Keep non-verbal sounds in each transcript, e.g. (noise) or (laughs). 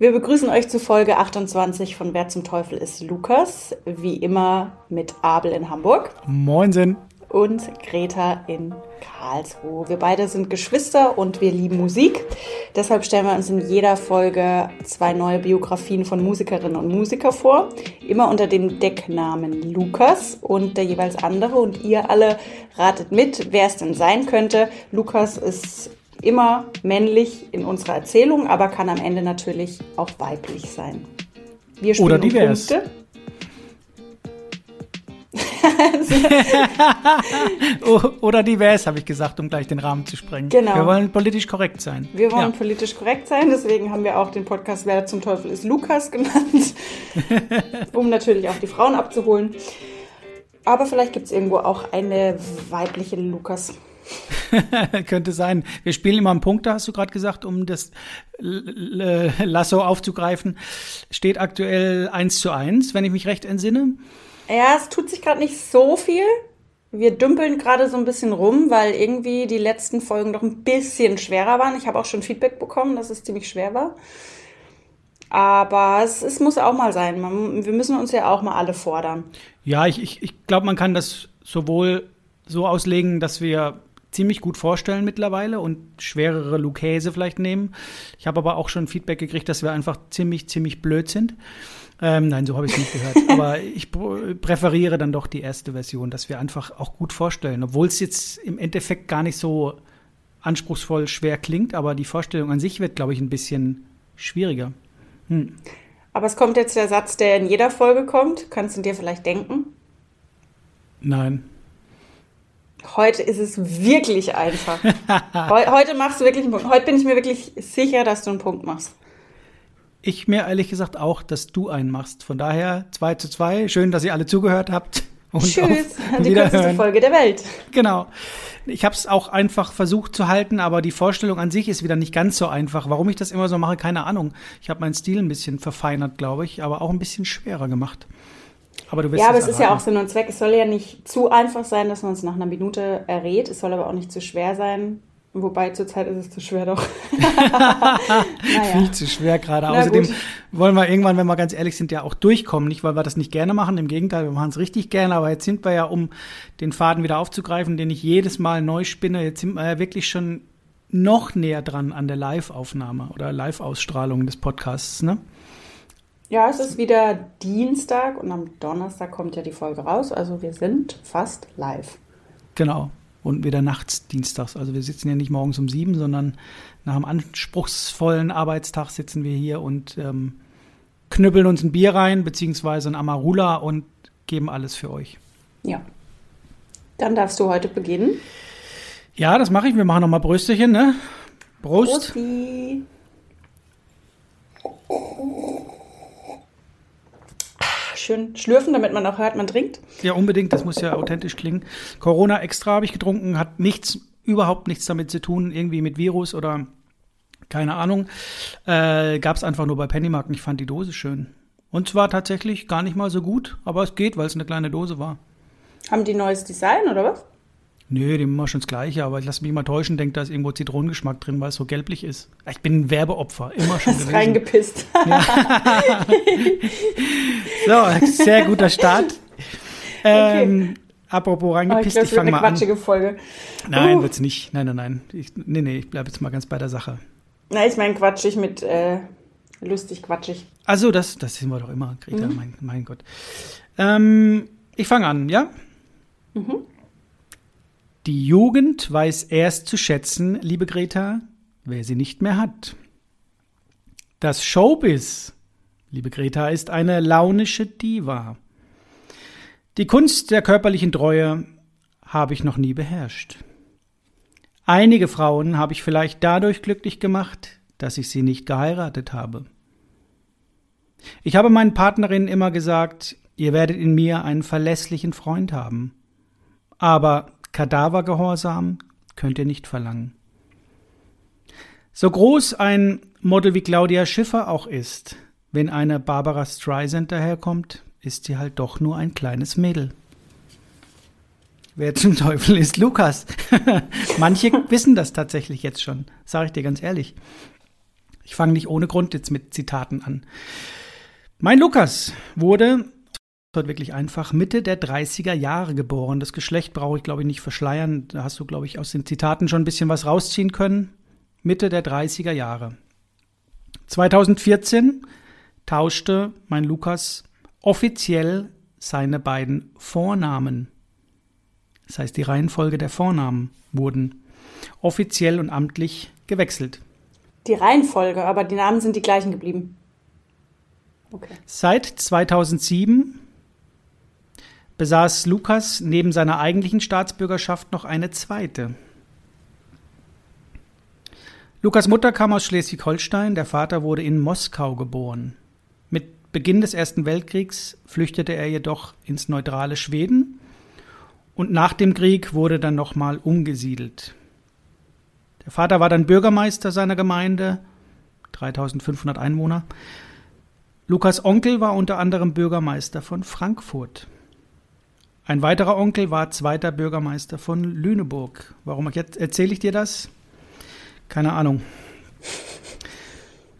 Wir begrüßen euch zu Folge 28 von Wer zum Teufel ist Lukas. Wie immer mit Abel in Hamburg. Moinsen. Und Greta in Karlsruhe. Wir beide sind Geschwister und wir lieben Musik. Deshalb stellen wir uns in jeder Folge zwei neue Biografien von Musikerinnen und Musikern vor. Immer unter dem Decknamen Lukas und der jeweils andere. Und ihr alle ratet mit, wer es denn sein könnte. Lukas ist immer männlich in unserer Erzählung, aber kann am Ende natürlich auch weiblich sein. Wir spielen Oder divers. Um (laughs) Oder divers, habe ich gesagt, um gleich den Rahmen zu sprengen. Genau. Wir wollen politisch korrekt sein. Wir wollen ja. politisch korrekt sein, deswegen haben wir auch den Podcast Wer zum Teufel ist Lukas genannt, (laughs) um natürlich auch die Frauen abzuholen. Aber vielleicht gibt es irgendwo auch eine weibliche Lukas. (laughs) Könnte sein. Wir spielen immer einen Punkt, da hast du gerade gesagt, um das Lasso aufzugreifen. Steht aktuell 1 zu 1, wenn ich mich recht entsinne. Ja, es tut sich gerade nicht so viel. Wir dümpeln gerade so ein bisschen rum, weil irgendwie die letzten Folgen doch ein bisschen schwerer waren. Ich habe auch schon Feedback bekommen, dass es ziemlich schwer war. Aber es, es muss auch mal sein. Man, wir müssen uns ja auch mal alle fordern. Ja, ich, ich, ich glaube, man kann das sowohl so auslegen, dass wir ziemlich gut vorstellen mittlerweile und schwerere Lucchese vielleicht nehmen. Ich habe aber auch schon Feedback gekriegt, dass wir einfach ziemlich, ziemlich blöd sind. Ähm, nein, so habe ich es nicht gehört. (laughs) Aber ich präferiere dann doch die erste Version, dass wir einfach auch gut vorstellen, obwohl es jetzt im Endeffekt gar nicht so anspruchsvoll schwer klingt, aber die Vorstellung an sich wird, glaube ich, ein bisschen schwieriger. Hm. Aber es kommt jetzt der Satz, der in jeder Folge kommt. Kannst du dir vielleicht denken? Nein. Heute ist es wirklich einfach. (laughs) heute machst du wirklich einen Punkt. Heute bin ich mir wirklich sicher, dass du einen Punkt machst. Ich mir ehrlich gesagt auch, dass du einen machst. Von daher 2 zu 2. Schön, dass ihr alle zugehört habt. Und Tschüss, die kürzeste Folge der Welt. Genau. Ich habe es auch einfach versucht zu halten, aber die Vorstellung an sich ist wieder nicht ganz so einfach. Warum ich das immer so mache, keine Ahnung. Ich habe meinen Stil ein bisschen verfeinert, glaube ich, aber auch ein bisschen schwerer gemacht. Aber du willst ja, aber es erraten. ist ja auch Sinn und Zweck. Es soll ja nicht zu einfach sein, dass man es nach einer Minute errät. Es soll aber auch nicht zu schwer sein. Wobei zurzeit ist es zu schwer doch. (laughs) naja. Viel zu schwer gerade. Außerdem wollen wir irgendwann, wenn wir ganz ehrlich sind, ja auch durchkommen. Nicht, weil wir das nicht gerne machen. Im Gegenteil, wir machen es richtig gerne. Aber jetzt sind wir ja, um den Faden wieder aufzugreifen, den ich jedes Mal neu spinne, jetzt sind wir ja wirklich schon noch näher dran an der Live-Aufnahme oder Live-Ausstrahlung des Podcasts, ne? Ja, es ist wieder Dienstag und am Donnerstag kommt ja die Folge raus. Also wir sind fast live. Genau. Und wieder nachts dienstags. Also wir sitzen ja nicht morgens um sieben, sondern nach einem anspruchsvollen Arbeitstag sitzen wir hier und ähm, knüppeln uns ein Bier rein, beziehungsweise ein Amarula und geben alles für euch. Ja. Dann darfst du heute beginnen. Ja, das mache ich. Wir machen nochmal Brösterchen, ne? Prost. Prosti schön schlürfen, damit man auch hört, man trinkt. Ja, unbedingt. Das muss ja authentisch klingen. Corona extra habe ich getrunken, hat nichts, überhaupt nichts damit zu tun, irgendwie mit Virus oder keine Ahnung. Äh, Gab es einfach nur bei Pennymark und ich fand die Dose schön. Und zwar tatsächlich gar nicht mal so gut, aber es geht, weil es eine kleine Dose war. Haben die neues Design oder was? Nö, die immer schon das Gleiche, aber ich lasse mich mal täuschen, denke, da ist irgendwo Zitronengeschmack drin, weil es so gelblich ist. Ich bin ein Werbeopfer, immer schon (laughs) gewesen. reingepisst. Ja. (laughs) so, sehr guter Start. (laughs) Ähm, okay. Apropos reingepisst, oh, ich, ich fange mal an. quatschige Folge. Nein, uh. wird's nicht. Nein, nein, nein. Ich, nee, nee, ich bleibe jetzt mal ganz bei der Sache. Na, ich meine quatschig mit äh, lustig quatschig. Also, das, das sind wir doch immer, Greta, mhm. mein, mein Gott. Ähm, ich fange an, ja? Mhm. Die Jugend weiß erst zu schätzen, liebe Greta, wer sie nicht mehr hat. Das Showbiz, liebe Greta, ist eine launische Diva. Die Kunst der körperlichen Treue habe ich noch nie beherrscht. Einige Frauen habe ich vielleicht dadurch glücklich gemacht, dass ich sie nicht geheiratet habe. Ich habe meinen Partnerinnen immer gesagt, ihr werdet in mir einen verlässlichen Freund haben. Aber Kadavergehorsam könnt ihr nicht verlangen. So groß ein Model wie Claudia Schiffer auch ist, wenn eine Barbara Streisand daherkommt, ist sie halt doch nur ein kleines Mädel. Wer zum Teufel ist Lukas? (laughs) Manche wissen das tatsächlich jetzt schon, sage ich dir ganz ehrlich. Ich fange nicht ohne Grund jetzt mit Zitaten an. Mein Lukas wurde heute wirklich einfach Mitte der 30er Jahre geboren. Das Geschlecht brauche ich, glaube ich, nicht verschleiern. Da hast du, glaube ich, aus den Zitaten schon ein bisschen was rausziehen können. Mitte der 30er Jahre. 2014 tauschte mein Lukas offiziell seine beiden Vornamen. Das heißt, die Reihenfolge der Vornamen wurden offiziell und amtlich gewechselt. Die Reihenfolge, aber die Namen sind die gleichen geblieben. Okay. Seit 2007 besaß Lukas neben seiner eigentlichen Staatsbürgerschaft noch eine zweite. Lukas Mutter kam aus Schleswig-Holstein, der Vater wurde in Moskau geboren. Mit Beginn des Ersten Weltkriegs flüchtete er jedoch ins neutrale Schweden und nach dem Krieg wurde dann nochmal umgesiedelt. Der Vater war dann Bürgermeister seiner Gemeinde, 3500 Einwohner. Lukas Onkel war unter anderem Bürgermeister von Frankfurt. Ein weiterer Onkel war zweiter Bürgermeister von Lüneburg. Warum erzähle ich dir das? Keine Ahnung.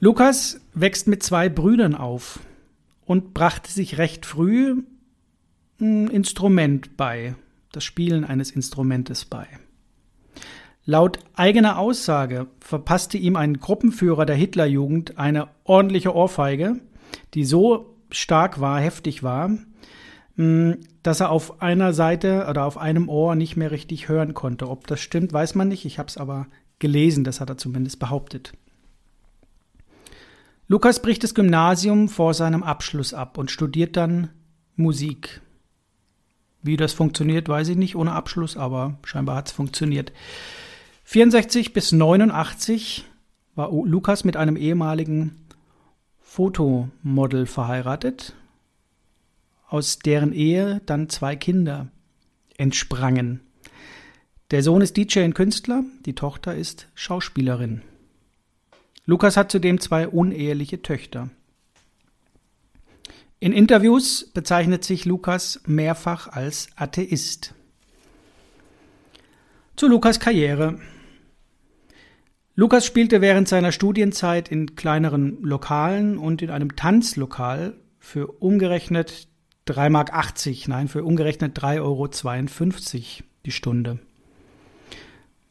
Lukas wächst mit zwei Brüdern auf und brachte sich recht früh ein Instrument bei, das Spielen eines Instrumentes bei. Laut eigener Aussage verpasste ihm ein Gruppenführer der Hitlerjugend eine ordentliche Ohrfeige, die so stark war, heftig war, dass er auf einer Seite oder auf einem Ohr nicht mehr richtig hören konnte. Ob das stimmt, weiß man nicht. Ich habe es aber gelesen, das hat er zumindest behauptet. Lukas bricht das Gymnasium vor seinem Abschluss ab und studiert dann Musik. Wie das funktioniert, weiß ich nicht ohne Abschluss, aber scheinbar hat es funktioniert. 64 bis 89 war Lukas mit einem ehemaligen Fotomodel verheiratet aus deren Ehe dann zwei Kinder entsprangen. Der Sohn ist DJ und Künstler, die Tochter ist Schauspielerin. Lukas hat zudem zwei uneheliche Töchter. In Interviews bezeichnet sich Lukas mehrfach als Atheist. Zu Lukas Karriere. Lukas spielte während seiner Studienzeit in kleineren Lokalen und in einem Tanzlokal für umgerechnet 3,80 Mark, nein, für umgerechnet 3,52 Euro die Stunde.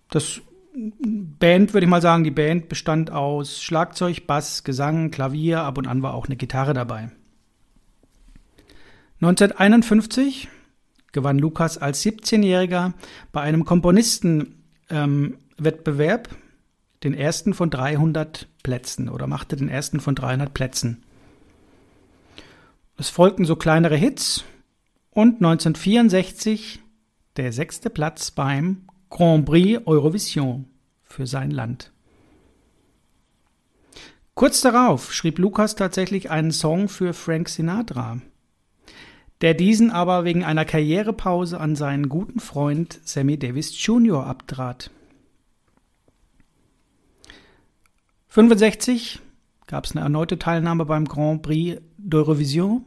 Das Band, würde ich mal sagen, die Band bestand aus Schlagzeug, Bass, Gesang, Klavier, ab und an war auch eine Gitarre dabei. 1951 gewann Lukas als 17-Jähriger bei einem Komponistenwettbewerb ähm, den ersten von 300 Plätzen oder machte den ersten von 300 Plätzen. Es folgten so kleinere Hits und 1964 der sechste Platz beim Grand Prix Eurovision für sein Land. Kurz darauf schrieb Lukas tatsächlich einen Song für Frank Sinatra, der diesen aber wegen einer Karrierepause an seinen guten Freund Sammy Davis Jr. abtrat. 65 gab es eine erneute Teilnahme beim Grand Prix d'Eurovision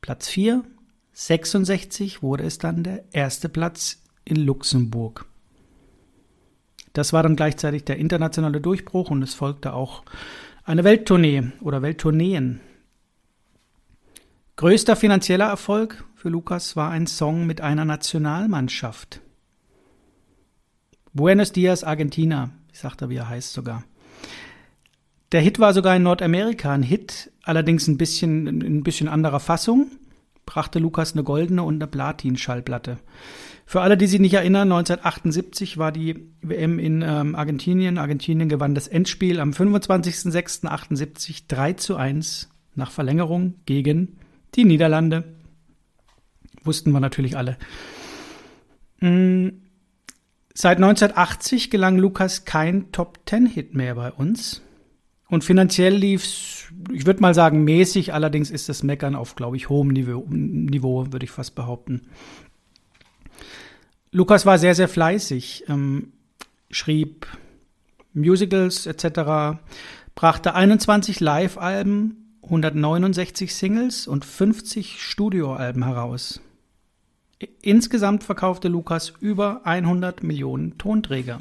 Platz 4, 66 wurde es dann der erste Platz in Luxemburg. Das war dann gleichzeitig der internationale Durchbruch und es folgte auch eine Welttournee oder Welttourneen. Größter finanzieller Erfolg für Lukas war ein Song mit einer Nationalmannschaft. Buenos Dias, Argentina, ich sagte, wie er heißt sogar. Der Hit war sogar in Nordamerika ein Hit, allerdings ein bisschen in ein bisschen anderer Fassung. Brachte Lukas eine goldene und eine Platin-Schallplatte. Für alle, die sich nicht erinnern, 1978 war die WM in ähm, Argentinien. Argentinien gewann das Endspiel am 25.06.78 3 zu 1 nach Verlängerung gegen die Niederlande. Wussten wir natürlich alle. Mhm. Seit 1980 gelang Lukas kein Top-10-Hit mehr bei uns. Und finanziell lief's, ich würde mal sagen, mäßig, allerdings ist das Meckern auf, glaube ich, hohem Niveau, Niveau würde ich fast behaupten. Lukas war sehr, sehr fleißig, ähm, schrieb Musicals etc., brachte 21 Live-Alben, 169 Singles und 50 Studioalben heraus. Insgesamt verkaufte Lukas über 100 Millionen Tonträger.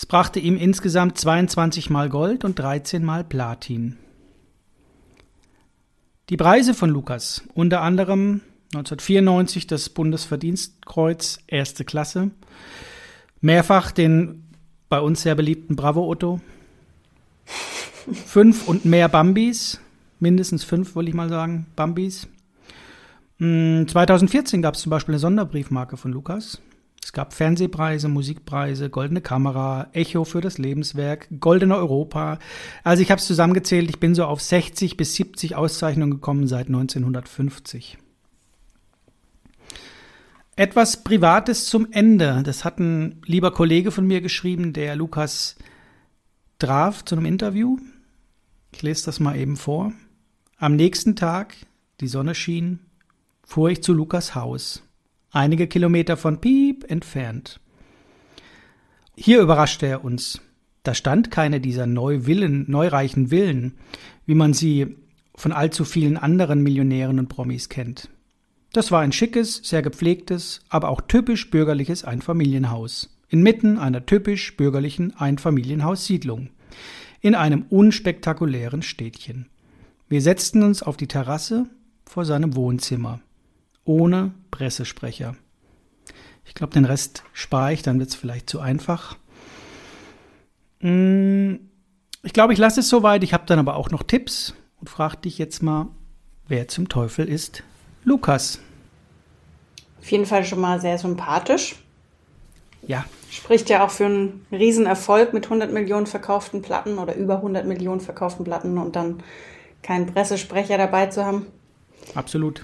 Es brachte ihm insgesamt 22 mal Gold und 13 mal Platin. Die Preise von Lukas, unter anderem 1994 das Bundesverdienstkreuz erste Klasse, mehrfach den bei uns sehr beliebten Bravo Otto, fünf und mehr Bambis, mindestens fünf, wollte ich mal sagen, Bambis. 2014 hm, gab es zum Beispiel eine Sonderbriefmarke von Lukas. Es gab Fernsehpreise, Musikpreise, Goldene Kamera, Echo für das Lebenswerk, Goldene Europa. Also ich habe es zusammengezählt, ich bin so auf 60 bis 70 Auszeichnungen gekommen seit 1950. Etwas Privates zum Ende. Das hat ein lieber Kollege von mir geschrieben, der Lukas traf zu einem Interview. Ich lese das mal eben vor. Am nächsten Tag, die Sonne schien, fuhr ich zu Lukas Haus, einige Kilometer von Piep entfernt. Hier überraschte er uns. Da stand keine dieser Neuvillen, neureichen Villen, wie man sie von allzu vielen anderen Millionären und Promis kennt. Das war ein schickes, sehr gepflegtes, aber auch typisch bürgerliches Einfamilienhaus, inmitten einer typisch bürgerlichen Einfamilienhaussiedlung, in einem unspektakulären Städtchen. Wir setzten uns auf die Terrasse vor seinem Wohnzimmer, ohne Pressesprecher. Ich glaube, den Rest spare ich, dann wird es vielleicht zu einfach. Hm, ich glaube, ich lasse es soweit. Ich habe dann aber auch noch Tipps und frage dich jetzt mal, wer zum Teufel ist Lukas. Auf jeden Fall schon mal sehr sympathisch. Ja. Spricht ja auch für einen Riesenerfolg mit 100 Millionen verkauften Platten oder über 100 Millionen verkauften Platten und dann keinen Pressesprecher dabei zu haben. Absolut.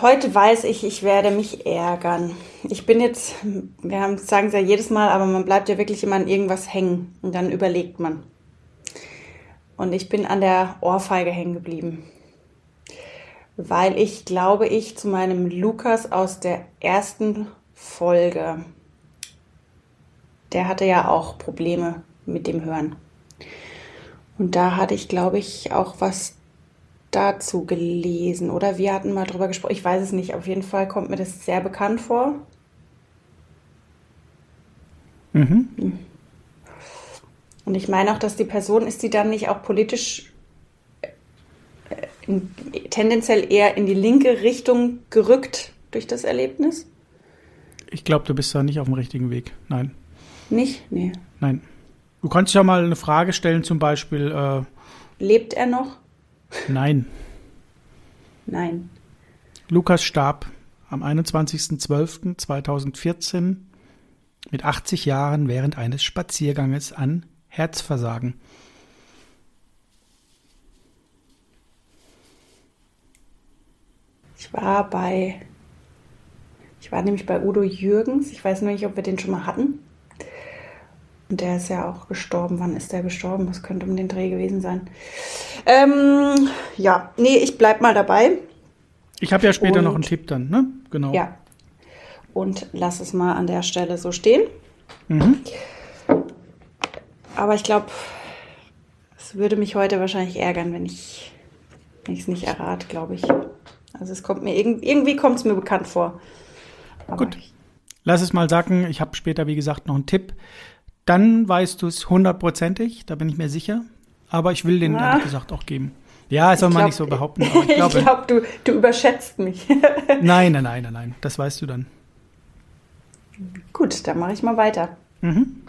Heute weiß ich, ich werde mich ärgern. Ich bin jetzt, wir haben, sagen es ja jedes Mal, aber man bleibt ja wirklich immer an irgendwas hängen und dann überlegt man. Und ich bin an der Ohrfeige hängen geblieben weil ich glaube ich zu meinem Lukas aus der ersten Folge, der hatte ja auch Probleme mit dem Hören. Und da hatte ich, glaube ich, auch was dazu gelesen. Oder wir hatten mal drüber gesprochen. Ich weiß es nicht. Auf jeden Fall kommt mir das sehr bekannt vor. Mhm. Hm. Und ich meine auch, dass die Person ist, die dann nicht auch politisch in, tendenziell eher in die linke Richtung gerückt durch das Erlebnis? Ich glaube, du bist da nicht auf dem richtigen Weg. Nein. Nicht? Nee. Nein. Du kannst ja mal eine Frage stellen, zum Beispiel. Äh, Lebt er noch? Nein. Nein. Lukas starb am 21.12.2014 mit 80 Jahren während eines Spazierganges an Herzversagen. Ich war bei, ich war nämlich bei Udo Jürgens. Ich weiß nur nicht, ob wir den schon mal hatten. Und der ist ja auch gestorben. Wann ist der gestorben? Das könnte um den Dreh gewesen sein. Ähm, ja, nee, ich bleib mal dabei. Ich habe ja später Und, noch einen Tipp dann, ne? Genau. Ja. Und lass es mal an der Stelle so stehen. Mhm. Aber ich glaube, es würde mich heute wahrscheinlich ärgern, wenn ich es nicht errate, glaube ich. Also es kommt mir irgendwie kommt es mir bekannt vor. Aber Gut. Lass es mal sacken. Ich habe später, wie gesagt, noch einen Tipp. Dann weißt du es hundertprozentig, da bin ich mir sicher. Aber ich will den, ah. ehrlich gesagt, auch geben. Ja, das soll man nicht so behaupten. (laughs) ich glaube, ich glaub, du, du überschätzt mich. (laughs) nein, nein, nein, nein, nein. Das weißt du dann. Gut, dann mache ich mal weiter. Mhm.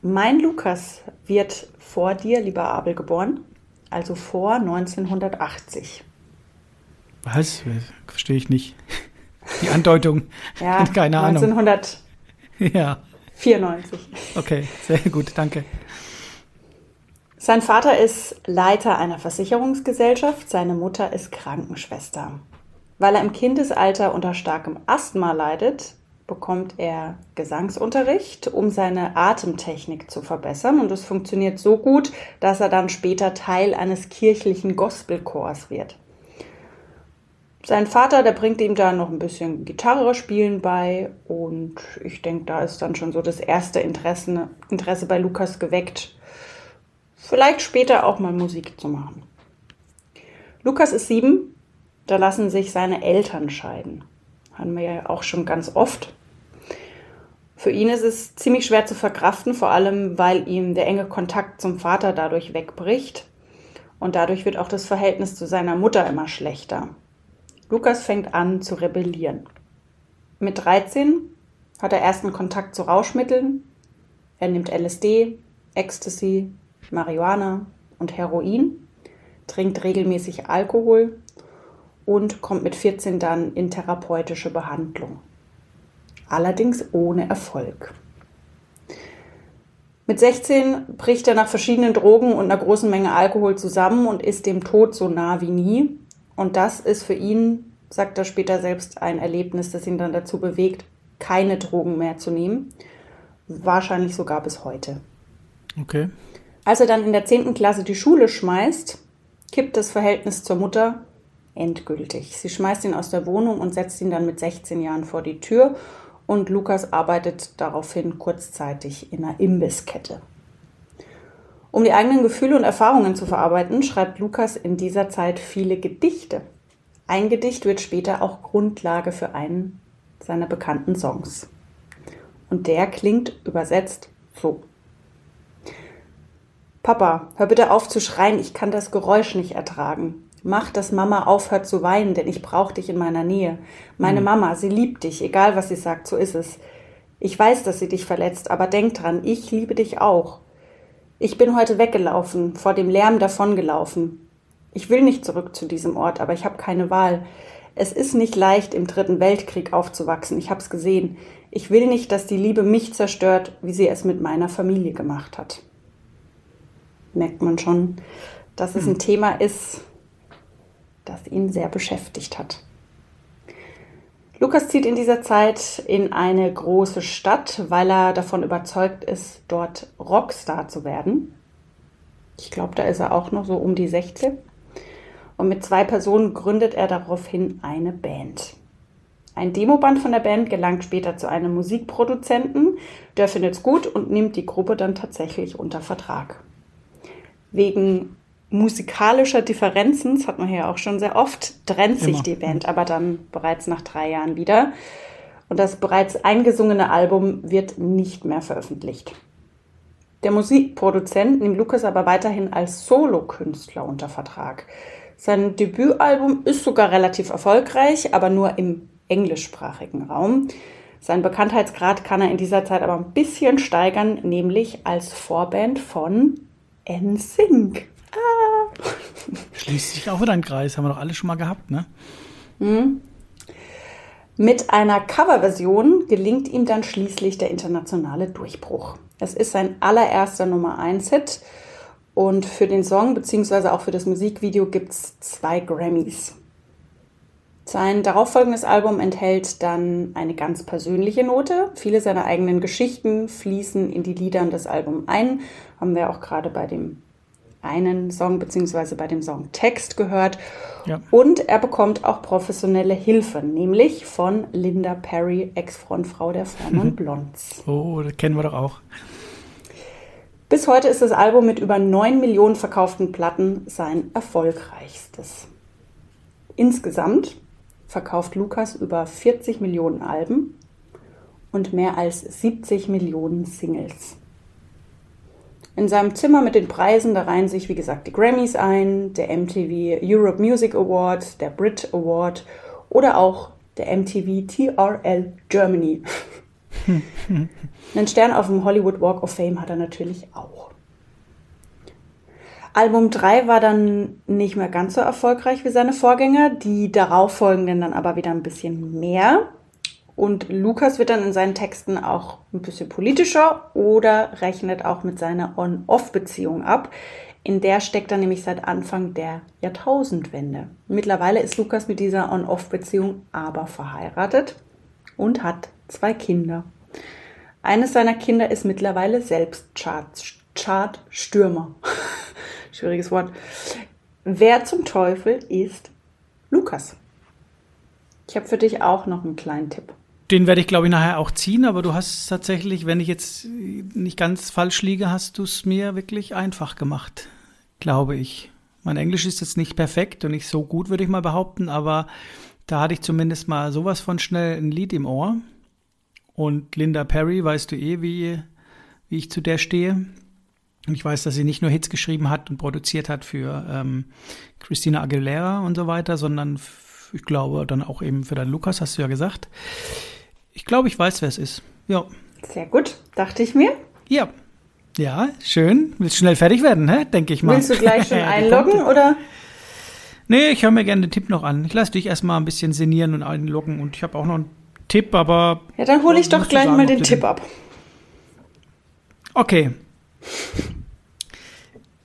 Mein Lukas wird vor dir, lieber Abel, geboren, also vor 1980. Was? Verstehe ich nicht. (laughs) Die Andeutung. ja, keine 1994. Ahnung. Ja. 94. Okay, sehr gut, danke. Sein Vater ist Leiter einer Versicherungsgesellschaft, seine Mutter ist Krankenschwester. Weil er im Kindesalter unter starkem Asthma leidet, bekommt er Gesangsunterricht, um seine Atemtechnik zu verbessern. Und es funktioniert so gut, dass er dann später Teil eines kirchlichen Gospelchors wird sein Vater, der bringt ihm da noch ein bisschen Gitarre spielen bei und ich denke, da ist dann schon so das erste Interesse, Interesse bei Lukas geweckt, vielleicht später auch mal Musik zu machen. Lukas ist sieben, da lassen sich seine Eltern scheiden. Haben wir ja auch schon ganz oft. Für ihn ist es ziemlich schwer zu verkraften, vor allem weil ihm der enge Kontakt zum Vater dadurch wegbricht. Und dadurch wird auch das Verhältnis zu seiner Mutter immer schlechter. Lukas fängt an zu rebellieren. Mit 13 hat er ersten Kontakt zu Rauschmitteln. Er nimmt LSD, Ecstasy, Marihuana und Heroin, trinkt regelmäßig Alkohol und kommt mit 14 dann in therapeutische Behandlung. Allerdings ohne Erfolg. Mit 16 bricht er nach verschiedenen Drogen und einer großen Menge Alkohol zusammen und ist dem Tod so nah wie nie. Und das ist für ihn, sagt er später selbst, ein Erlebnis, das ihn dann dazu bewegt, keine Drogen mehr zu nehmen. Wahrscheinlich sogar bis heute. Okay. Als er dann in der 10. Klasse die Schule schmeißt, kippt das Verhältnis zur Mutter endgültig. Sie schmeißt ihn aus der Wohnung und setzt ihn dann mit 16 Jahren vor die Tür und Lukas arbeitet daraufhin kurzzeitig in einer Imbisskette. Um die eigenen Gefühle und Erfahrungen zu verarbeiten, schreibt Lukas in dieser Zeit viele Gedichte. Ein Gedicht wird später auch Grundlage für einen seiner bekannten Songs. Und der klingt übersetzt so. Papa, hör bitte auf zu schreien, ich kann das Geräusch nicht ertragen. Mach, dass Mama aufhört zu weinen, denn ich brauche dich in meiner Nähe. Meine mhm. Mama, sie liebt dich, egal was sie sagt, so ist es. Ich weiß, dass sie dich verletzt, aber denk dran, ich liebe dich auch. Ich bin heute weggelaufen, vor dem Lärm davongelaufen. Ich will nicht zurück zu diesem Ort, aber ich habe keine Wahl. Es ist nicht leicht, im Dritten Weltkrieg aufzuwachsen, ich hab's gesehen. Ich will nicht, dass die Liebe mich zerstört, wie sie es mit meiner Familie gemacht hat merkt man schon, dass es ein hm. Thema ist, das ihn sehr beschäftigt hat. Lukas zieht in dieser Zeit in eine große Stadt, weil er davon überzeugt ist, dort Rockstar zu werden. Ich glaube, da ist er auch noch so um die 16. Und mit zwei Personen gründet er daraufhin eine Band. Ein Demoband von der Band gelangt später zu einem Musikproduzenten. Der findet es gut und nimmt die Gruppe dann tatsächlich unter Vertrag wegen musikalischer Differenzen, das hat man hier auch schon sehr oft, trennt sich Immer. die Band aber dann bereits nach drei Jahren wieder. Und das bereits eingesungene Album wird nicht mehr veröffentlicht. Der Musikproduzent nimmt Lukas aber weiterhin als Solokünstler unter Vertrag. Sein Debütalbum ist sogar relativ erfolgreich, aber nur im englischsprachigen Raum. Sein Bekanntheitsgrad kann er in dieser Zeit aber ein bisschen steigern, nämlich als Vorband von NSYNC. Schließt sich auch wieder ein Kreis, haben wir doch alle schon mal gehabt, ne? Mhm. Mit einer Coverversion gelingt ihm dann schließlich der internationale Durchbruch. Es ist sein allererster Nummer 1 Hit und für den Song bzw. auch für das Musikvideo gibt es zwei Grammys. Sein darauffolgendes Album enthält dann eine ganz persönliche Note. Viele seiner eigenen Geschichten fließen in die Lieder und das Album ein. Haben wir auch gerade bei dem einen Song bzw. bei dem Song Text gehört. Ja. Und er bekommt auch professionelle Hilfe, nämlich von Linda Perry, Ex-Frontfrau der Formen Blondes. Oh, das kennen wir doch auch. Bis heute ist das Album mit über 9 Millionen verkauften Platten sein erfolgreichstes. Insgesamt verkauft Lukas über 40 Millionen Alben und mehr als 70 Millionen Singles. In seinem Zimmer mit den Preisen, da reihen sich, wie gesagt, die Grammys ein, der MTV Europe Music Award, der Brit Award oder auch der MTV TRL Germany. (laughs) Einen Stern auf dem Hollywood Walk of Fame hat er natürlich auch. Album 3 war dann nicht mehr ganz so erfolgreich wie seine Vorgänger, die darauffolgenden dann aber wieder ein bisschen mehr. Und Lukas wird dann in seinen Texten auch ein bisschen politischer oder rechnet auch mit seiner On-Off-Beziehung ab. In der steckt er nämlich seit Anfang der Jahrtausendwende. Mittlerweile ist Lukas mit dieser On-Off-Beziehung aber verheiratet und hat zwei Kinder. Eines seiner Kinder ist mittlerweile selbst Chart-Stürmer. (laughs) schwieriges Wort. Wer zum Teufel ist Lukas? Ich habe für dich auch noch einen kleinen Tipp. Den werde ich, glaube ich, nachher auch ziehen, aber du hast tatsächlich, wenn ich jetzt nicht ganz falsch liege, hast du es mir wirklich einfach gemacht, glaube ich. Mein Englisch ist jetzt nicht perfekt und nicht so gut, würde ich mal behaupten, aber da hatte ich zumindest mal sowas von schnell ein Lied im Ohr. Und Linda Perry, weißt du eh, wie, wie ich zu der stehe. Und ich weiß, dass sie nicht nur Hits geschrieben hat und produziert hat für ähm, Christina Aguilera und so weiter, sondern ich glaube dann auch eben für deinen Lukas, hast du ja gesagt. Ich glaube, ich weiß, wer es ist. Ja. Sehr gut, dachte ich mir. Ja. Ja, schön. Willst schnell fertig werden, hä? denke ich mal. Willst du gleich (laughs) schon einloggen oder? Nee, ich höre mir gerne den Tipp noch an. Ich lasse dich erstmal ein bisschen sinnieren und einloggen und ich habe auch noch einen Tipp, aber. Ja, dann hole ich doch gleich sagen, mal den Tipp ab. Okay.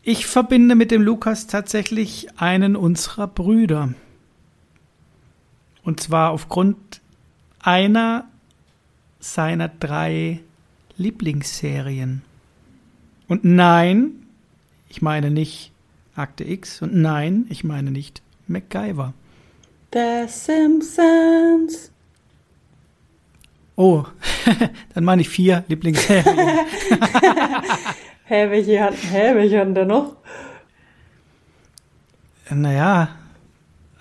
Ich verbinde mit dem Lukas tatsächlich einen unserer Brüder. Und zwar aufgrund einer seiner drei Lieblingsserien. Und nein, ich meine nicht Akte X und nein, ich meine nicht MacGyver. The Simpsons. Oh, (laughs) dann meine ich vier Lieblingsserien. hä, welche hä, welche hatten da noch? Naja,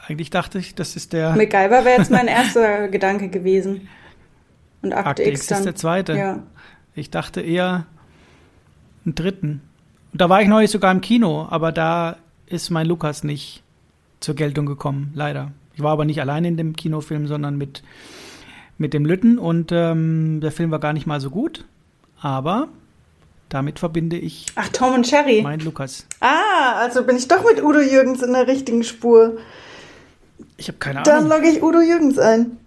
eigentlich dachte ich, das ist der. MacGyver wäre jetzt mein erster Gedanke gewesen. Und Akte, Akte X, X dann. ist der zweite. Ja. Ich dachte eher einen dritten. Und da war ich neulich sogar im Kino, aber da ist mein Lukas nicht zur Geltung gekommen, leider. Ich war aber nicht allein in dem Kinofilm, sondern mit mit dem Lütten und ähm, der Film war gar nicht mal so gut, aber damit verbinde ich. Ach, Tom und Sherry. Mein Lukas. Ah, also bin ich doch mit Udo Jürgens in der richtigen Spur. Ich habe keine Ahnung. Dann logge ich Udo Jürgens ein.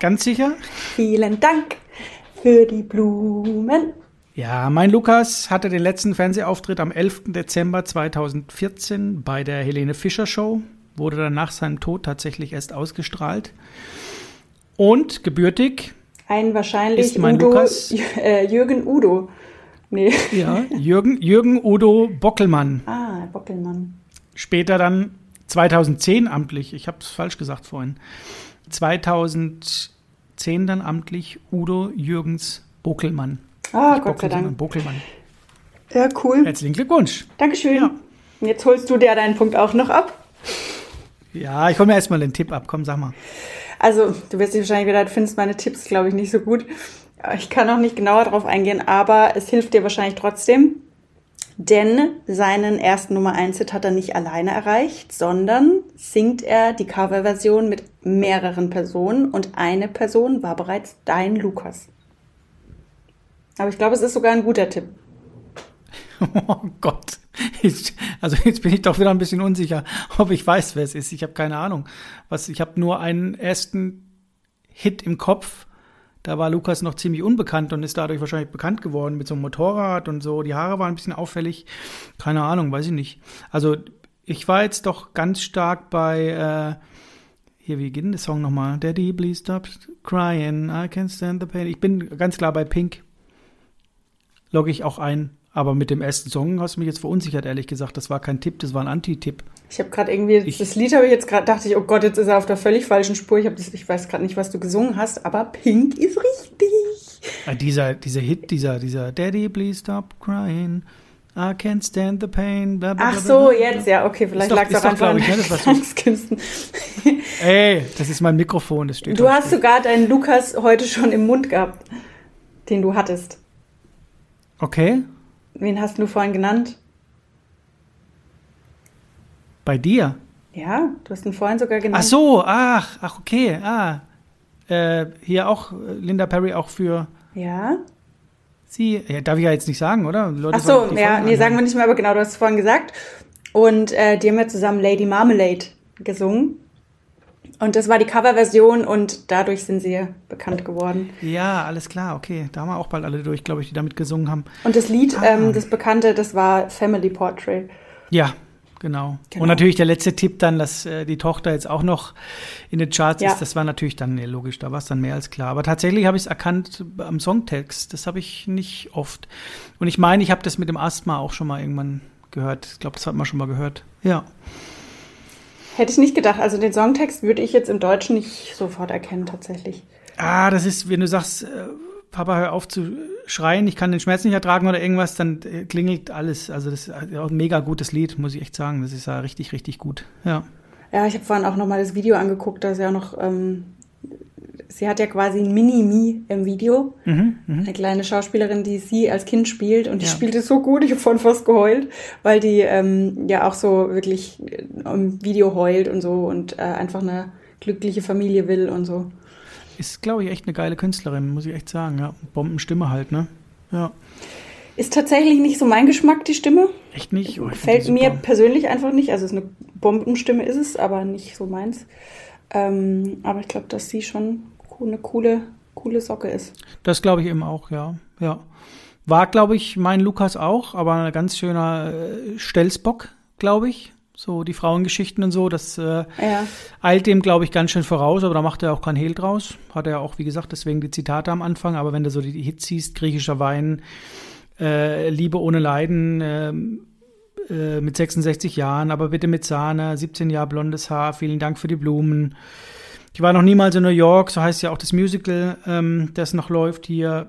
Ganz sicher? Vielen Dank für die Blumen. Ja, mein Lukas hatte den letzten Fernsehauftritt am 11. Dezember 2014 bei der Helene Fischer Show. Wurde dann nach seinem Tod tatsächlich erst ausgestrahlt. Und gebürtig. Ein wahrscheinlich Udo, Lukas, (laughs) äh, Jürgen Udo. Nee. Ja, Jürgen, Jürgen Udo Bockelmann. Ah, Bockelmann. Später dann 2010 amtlich, ich habe es falsch gesagt vorhin. 2010 dann amtlich Udo Jürgens Bockelmann. Ah, Nicht Gott sei Dank. Bockelmann. Ja, cool. Herzlichen Glückwunsch. Dankeschön. Ja. Jetzt holst du dir deinen Punkt auch noch ab. Ja, ich hole mir erstmal den Tipp ab. Komm, sag mal. Also, du wirst dich wahrscheinlich wieder, du findest meine Tipps, glaube ich, nicht so gut. Ich kann noch nicht genauer darauf eingehen, aber es hilft dir wahrscheinlich trotzdem. Denn seinen ersten Nummer 1 Hit hat er nicht alleine erreicht, sondern singt er die Coverversion mit mehreren Personen und eine Person war bereits dein Lukas. Aber ich glaube, es ist sogar ein guter Tipp. (laughs) Oh Gott. Ich, also jetzt bin ich doch wieder ein bisschen unsicher, ob ich weiß, wer es ist. Ich habe keine Ahnung. Was, ich habe nur einen ersten Hit im Kopf. Da war Lukas noch ziemlich unbekannt und ist dadurch wahrscheinlich bekannt geworden mit so einem Motorrad und so. Die Haare waren ein bisschen auffällig. Keine Ahnung, weiß ich nicht. Also ich war jetzt doch ganz stark bei äh, hier, wie geht denn der Song nochmal? Daddy, please stop crying, I can't stand the pain. Ich bin ganz klar bei Pink. Logge ich auch ein. Aber mit dem ersten Song hast du mich jetzt verunsichert, ehrlich gesagt. Das war kein Tipp, das war ein Anti-Tipp. Ich habe gerade irgendwie, ich, das Lied habe ich jetzt gerade, dachte ich, oh Gott, jetzt ist er auf der völlig falschen Spur. Ich, das, ich weiß gerade nicht, was du gesungen hast, aber Pink ist richtig. Ah, dieser, dieser Hit, dieser, dieser Daddy, please stop crying. I can't stand the pain. Blah, blah, Ach so, jetzt, ja, okay, vielleicht lag es auch einfach an Gesangskünsten. (laughs) Ey, das ist mein Mikrofon, das steht Du hast steht. sogar deinen Lukas heute schon im Mund gehabt, den du hattest. Okay. Wen hast du vorhin genannt? Bei dir? Ja, du hast ihn vorhin sogar genannt. Ach so, ach, ach, okay, ah. Äh, hier auch äh, Linda Perry auch für. Ja. Sie, ja, darf ich ja jetzt nicht sagen, oder? Leute ach so, ja, nee, sagen wir nicht mehr, aber genau, du hast es vorhin gesagt. Und äh, die haben ja zusammen Lady Marmalade gesungen. Und das war die Coverversion und dadurch sind sie bekannt geworden. Ja, alles klar, okay. Da haben wir auch bald alle durch, glaube ich, die damit gesungen haben. Und das Lied, ah. ähm, das Bekannte, das war Family Portrait. Ja, genau. genau. Und natürlich der letzte Tipp dann, dass äh, die Tochter jetzt auch noch in den Charts ja. ist, das war natürlich dann nee, logisch, da war es dann mehr als klar. Aber tatsächlich habe ich es erkannt am Songtext. Das habe ich nicht oft. Und ich meine, ich habe das mit dem Asthma auch schon mal irgendwann gehört. Ich glaube, das hat man schon mal gehört. Ja. Hätte ich nicht gedacht. Also den Songtext würde ich jetzt im Deutschen nicht sofort erkennen, tatsächlich. Ah, das ist, wenn du sagst, äh, Papa, hör auf zu schreien, ich kann den Schmerz nicht ertragen oder irgendwas, dann äh, klingelt alles. Also das ist auch ein mega gutes Lied, muss ich echt sagen. Das ist ja richtig, richtig gut. Ja. Ja, ich habe vorhin auch noch mal das Video angeguckt, da ist ja noch ähm, sie hat ja quasi ein Mini-Me im Video. Mhm, eine kleine Schauspielerin, die sie als Kind spielt und die ja. spielt es so gut, ich habe vorhin fast geheult, weil die ähm, ja auch so wirklich im Video heult und so und äh, einfach eine glückliche Familie will und so. Ist, glaube ich, echt eine geile Künstlerin, muss ich echt sagen. Ja, Bombenstimme halt, ne? Ja. Ist tatsächlich nicht so mein Geschmack, die Stimme. Echt nicht? Oh, Fällt mir persönlich einfach nicht. Also es ist eine Bombenstimme ist es, aber nicht so meins. Ähm, aber ich glaube, dass sie schon eine coole, coole Socke ist. Das glaube ich eben auch, ja. Ja. War, glaube ich, mein Lukas auch, aber ein ganz schöner äh, Stelzbock, glaube ich. So die Frauengeschichten und so, das äh, ja. eilt dem, glaube ich, ganz schön voraus, aber da macht er auch kein Hehl draus. Hat er auch, wie gesagt, deswegen die Zitate am Anfang, aber wenn du so die, die Hits siehst, griechischer Wein, äh, Liebe ohne Leiden, äh, äh, mit 66 Jahren, aber bitte mit Sahne, 17 Jahre blondes Haar, vielen Dank für die Blumen. Ich war noch niemals in New York, so heißt ja auch das Musical, ähm, das noch läuft hier.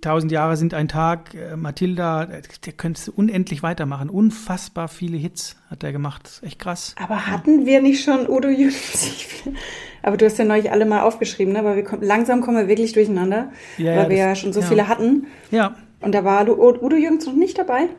Tausend Jahre sind ein Tag. Äh, Matilda, der könnte unendlich weitermachen. Unfassbar viele Hits hat er gemacht. Echt krass. Aber hatten wir nicht schon Udo Jürgens? (laughs) Aber du hast ja neulich alle mal aufgeschrieben, ne? weil wir langsam kommen wir wirklich durcheinander, ja, weil ja, wir das, ja schon so ja. viele hatten. Ja. Und da war Udo Jürgens noch nicht dabei?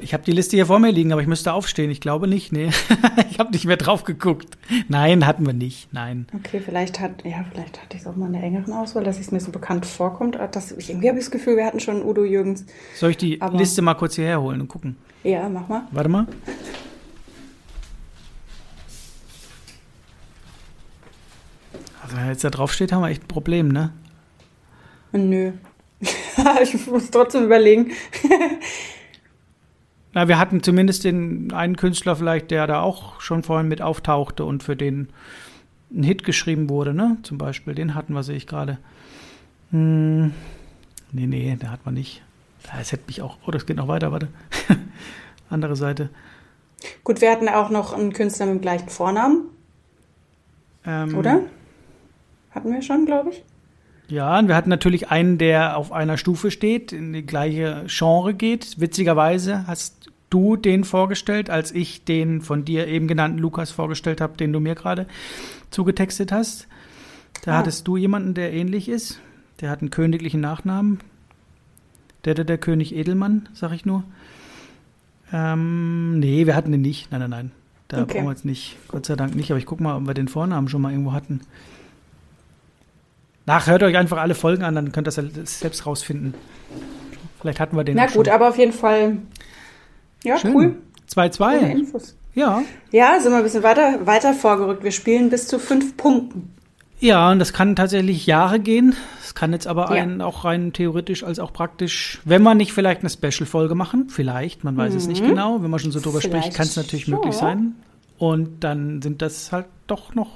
Ich habe die Liste hier vor mir liegen, aber ich müsste aufstehen. Ich glaube nicht, nee. (laughs) ich habe nicht mehr drauf geguckt. Nein, hatten wir nicht. Nein. Okay, vielleicht hat, ja, vielleicht hatte ich es auch mal in der engeren Auswahl, dass es mir so bekannt vorkommt. Das, ich, irgendwie habe ich das Gefühl, wir hatten schon Udo Jürgens. Soll ich die aber, Liste mal kurz hierher holen und gucken? Ja, mach mal. Warte mal. Also, wenn jetzt da drauf steht, haben wir echt ein Problem, ne? Nö. (laughs) ich muss trotzdem überlegen. (laughs) Na, wir hatten zumindest den einen Künstler vielleicht, der da auch schon vorhin mit auftauchte und für den ein Hit geschrieben wurde, ne? Zum Beispiel, den hatten wir, sehe ich gerade. Hm, nee, nee, den hat man nicht. Es hätte mich auch, oh, das geht noch weiter, warte. (laughs) Andere Seite. Gut, wir hatten auch noch einen Künstler mit dem gleichen Vornamen. Ähm, Oder? Hatten wir schon, glaube ich. Ja, und wir hatten natürlich einen, der auf einer Stufe steht, in die gleiche Genre geht. Witzigerweise hast du den vorgestellt, als ich den von dir eben genannten Lukas vorgestellt habe, den du mir gerade zugetextet hast. Da ah. hattest du jemanden, der ähnlich ist. Der hat einen königlichen Nachnamen. Der, der, der König Edelmann, sag ich nur. Ähm, nee, wir hatten den nicht. Nein, nein, nein. Da okay. brauchen wir jetzt nicht. Gott sei Dank nicht. Aber ich guck mal, ob wir den Vornamen schon mal irgendwo hatten. Nach, hört euch einfach alle Folgen an, dann könnt ihr das selbst rausfinden. Vielleicht hatten wir den. Na gut, schon. aber auf jeden Fall. Ja, Schön. cool. 2-2. Ja. Ja, sind wir ein bisschen weiter, weiter vorgerückt. Wir spielen bis zu fünf Punkten. Ja, und das kann tatsächlich Jahre gehen. Es kann jetzt aber ja. einen auch rein theoretisch als auch praktisch, wenn wir nicht vielleicht eine Special-Folge machen, vielleicht, man weiß mhm. es nicht mhm. genau. Wenn man schon so drüber vielleicht spricht, kann es natürlich schon. möglich sein. Und dann sind das halt doch noch,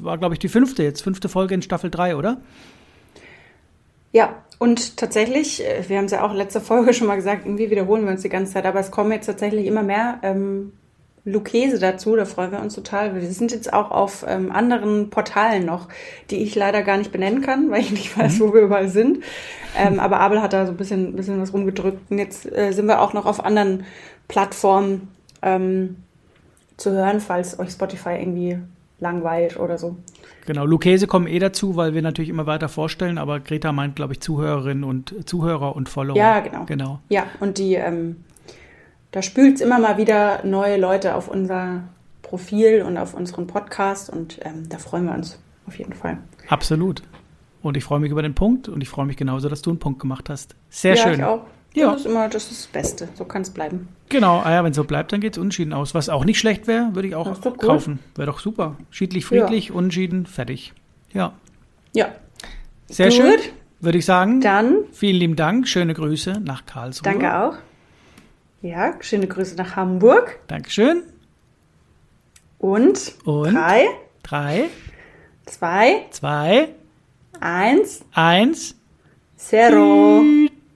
war glaube ich die fünfte jetzt, fünfte Folge in Staffel 3, oder? Ja, und tatsächlich, äh, wir haben es ja auch letzte Folge (laughs) schon mal gesagt, irgendwie wiederholen wir uns die ganze Zeit, aber es kommen jetzt tatsächlich immer mehr ähm, Lucchese dazu, da freuen wir uns total. Wir sind jetzt auch auf ähm, anderen Portalen noch, die ich leider gar nicht benennen kann, weil ich nicht weiß, mhm. wo wir überall sind. Ähm, aber Abel hat da so ein bisschen, bisschen was rumgedrückt. Und jetzt äh, sind wir auch noch auf anderen Plattformen. Ähm, zu hören, falls euch Spotify irgendwie langweilt oder so. Genau, Lucchese kommen eh dazu, weil wir natürlich immer weiter vorstellen, aber Greta meint, glaube ich, Zuhörerinnen und Zuhörer und Follower. Ja, genau. genau. Ja, und die, ähm, da spült es immer mal wieder neue Leute auf unser Profil und auf unseren Podcast und ähm, da freuen wir uns auf jeden Fall. Absolut. Und ich freue mich über den Punkt und ich freue mich genauso, dass du einen Punkt gemacht hast. Sehr ja, schön. Ich auch. Ja. Das ist immer das, ist das Beste. So kann es bleiben. Genau, ah ja, wenn es so bleibt, dann geht es unschieden aus. Was auch nicht schlecht wäre, würde ich auch kaufen. Wäre doch super. Schiedlich, friedlich, ja. unschieden, fertig. Ja. Ja. Sehr Gut. schön, würde ich sagen. Dann. Vielen lieben Dank. Schöne Grüße nach Karlsruhe. Danke auch. Ja, schöne Grüße nach Hamburg. Dankeschön. Und, Und drei. Drei. Zwei. Zwei. Eins. Eins. Zero. Tschüss.